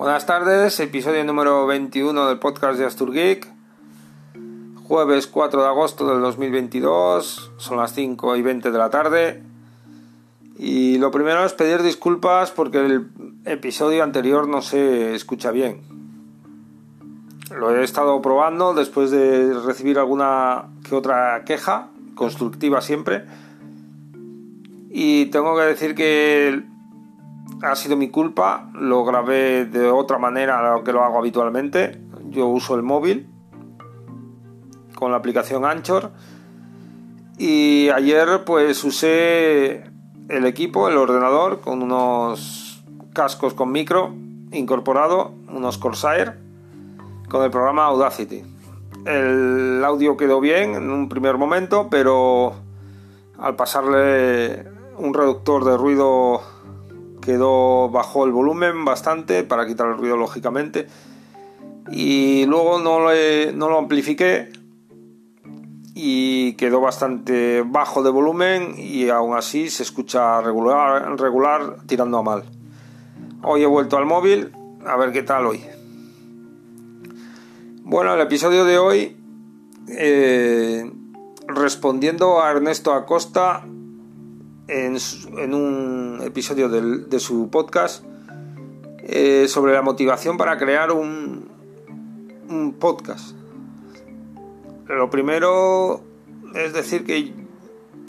Buenas tardes, episodio número 21 del podcast de Astur Geek. Jueves 4 de agosto del 2022, son las 5 y 20 de la tarde. Y lo primero es pedir disculpas porque el episodio anterior no se escucha bien. Lo he estado probando después de recibir alguna que otra queja, constructiva siempre. Y tengo que decir que ha sido mi culpa, lo grabé de otra manera a lo que lo hago habitualmente. Yo uso el móvil con la aplicación Anchor y ayer pues usé el equipo, el ordenador con unos cascos con micro incorporado, unos Corsair con el programa Audacity. El audio quedó bien en un primer momento, pero al pasarle un reductor de ruido quedó bajo el volumen bastante para quitar el ruido lógicamente y luego no lo, no lo amplifiqué y quedó bastante bajo de volumen y aún así se escucha regular, regular tirando a mal. Hoy he vuelto al móvil a ver qué tal hoy. Bueno, el episodio de hoy, eh, respondiendo a Ernesto Acosta en, un episodio de su podcast eh, sobre la motivación para crear un, podcast. Lo primero es decir que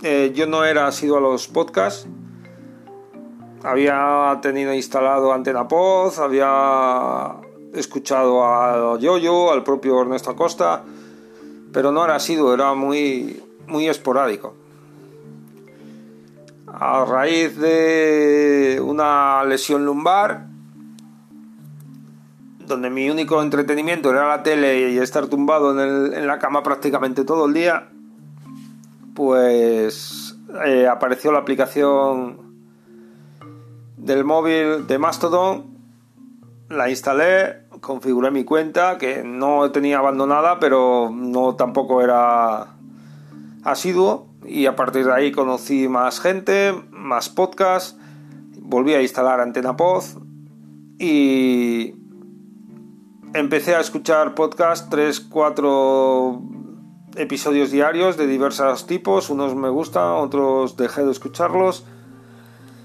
eh, yo no era asiduo a los podcasts. Había tenido instalado Antena Poz, había escuchado a Yoyo, al propio Ernesto Acosta, pero no era asiduo, era muy, muy esporádico a raíz de una lesión lumbar, donde mi único entretenimiento era la tele y estar tumbado en, la cama prácticamente todo el día, pues eh, apareció la aplicación del móvil de Mastodon, la instalé, configuré mi cuenta, que no tenía abandonada, pero no tampoco era asiduo y a partir de ahí conocí más gente, más podcasts, volví a instalar Antena Poz y empecé a escuchar podcasts, 3, 4 episodios diarios de diversos tipos, unos me gustan, otros dejé de escucharlos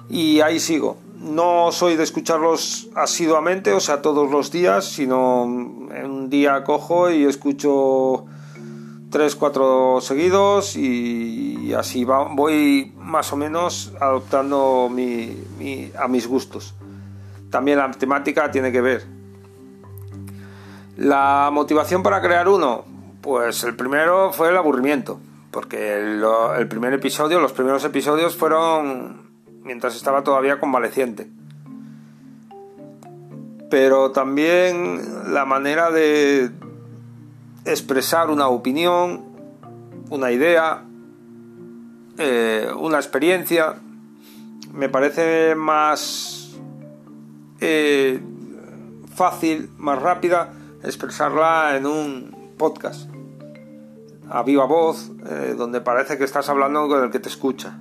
y ahí sigo. No soy de escucharlos asiduamente, o sea, todos los días, sino un día cojo y escucho 3, 4 seguidos y así voy más o menos adoptando a mis gustos. También la temática tiene que ver. La motivación para crear uno, pues el primero fue el aburrimiento, porque el, primer episodio, los primeros episodios fueron mientras estaba todavía convaleciente. Pero también la manera de, expresar una opinión, una idea, eh, una experiencia. Me parece más eh, fácil, más rápida expresarla en un podcast a viva voz, eh, donde parece que estás hablando con el que te escucha.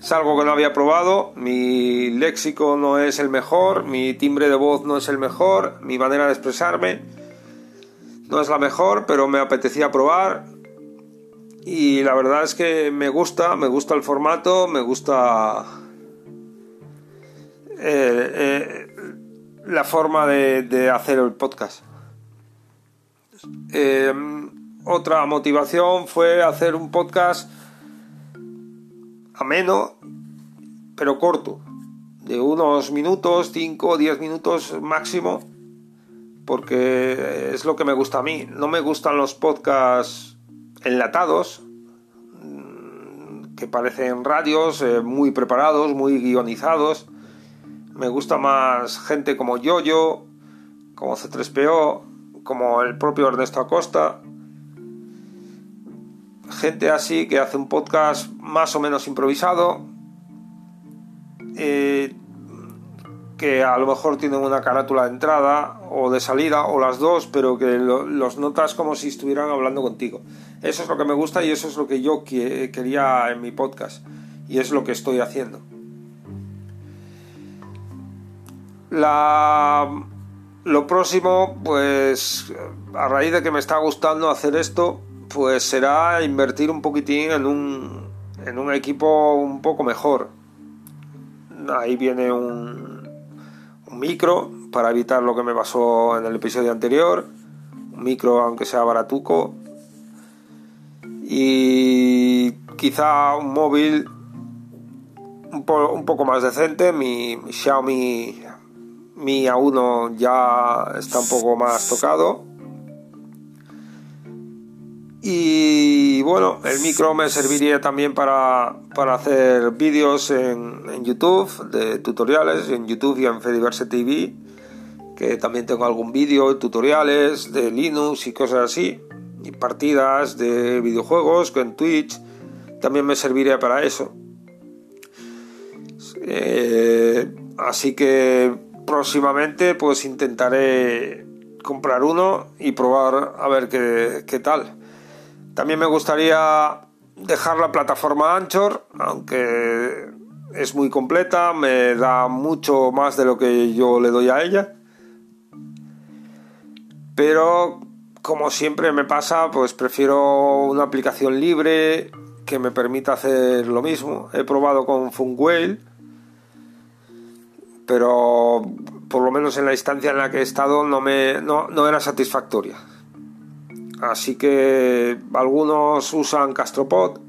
Es algo que no había probado, mi léxico no es el mejor, mi timbre de voz no es el mejor, mi manera de expresarme no es la mejor, pero me apetecía probar. Y la verdad es que me gusta, me gusta el formato, me gusta eh, eh, la forma de, hacer el podcast. Em, otra motivación fue hacer un podcast ameno, pero corto, de unos minutos, 5 o 10 minutos máximo, porque es lo que me gusta a mí. No me gustan los podcasts enlatados, mm, que parecen radios, eh, muy preparados, muy guionizados. Me gusta más gente como Yoyo, como C3PO, como el propio Ernesto Acosta. Gente así que hace un podcast más o menos improvisado. Eh, que a lo mejor tienen una carátula de entrada o de salida o las dos, pero que los notas como si estuvieran hablando contigo. Eso es lo que me gusta y eso es lo que yo quería en mi podcast y es lo que estoy haciendo. La, lo próximo, pues a raíz de que me está gustando hacer esto, pues será invertir un poquitín en un, en un equipo un poco mejor. Ahí viene un, un micro para evitar lo que me pasó en el episodio anterior. Un micro aunque sea baratuco. Y quizá un móvil un, un poco más decente. Mi, mi Xiaomi Mi A1 ya está un poco más tocado. Y bueno, el micro me serviría también para, para hacer vídeos en, en, YouTube de tutoriales, en YouTube y en Fediverse TV, que también tengo algún vídeo, tutoriales de Linux y cosas así, y partidas de videojuegos en Twitch, también me serviría para eso. Eh, así que próximamente pues intentaré comprar uno y probar a ver qué, qué tal. También me gustaría dejar la plataforma Anchor, aunque es muy completa, me da mucho más de lo que yo le doy a ella. Pero como siempre me pasa, pues prefiero una aplicación libre que me permita hacer lo mismo. He probado con Funwhale, pero por lo menos en la instancia en la que he estado no, me, no, no era satisfactoria. Así que algunos usan Castropod,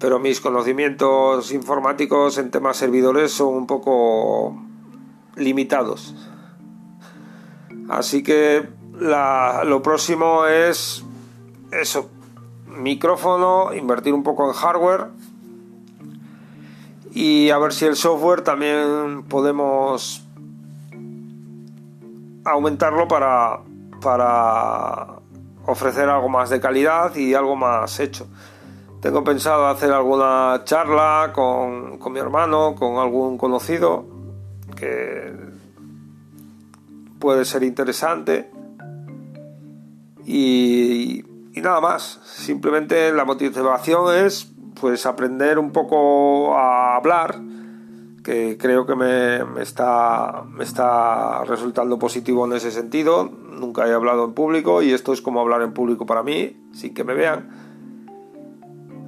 pero mis conocimientos informáticos en temas servidores son un poco limitados. Así que lo próximo es eso, micrófono, invertir un poco en hardware y a ver si el software también podemos aumentarlo para para ofrecer algo más de calidad y algo más hecho. Tengo pensado hacer alguna charla con, mi hermano, con algún conocido, que puede ser interesante. Y, y, nada más, simplemente la motivación es pues aprender un poco a hablar que creo que me, me, está, me está resultando positivo en ese sentido. Nunca he hablado en público y esto es como hablar en público para mí, sin que me vean.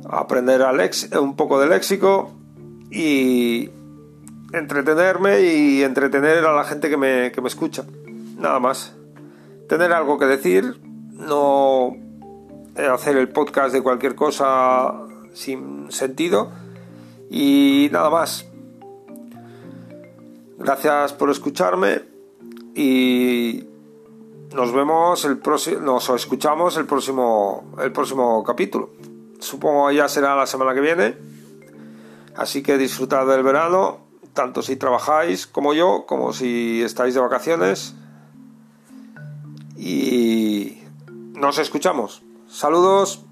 Aprender a un poco de léxico y entretenerme y entretener a la gente que me, que me escucha. Nada más. Tener algo que decir, no hacer el podcast de cualquier cosa sin sentido y nada más. Gracias por escucharme y nos vemos el próximo, nos escuchamos el próximo, el próximo capítulo. Supongo ya será la semana que viene. Así que disfrutad del verano, tanto si trabajáis como yo, como si estáis de vacaciones. Y nos escuchamos. Saludos.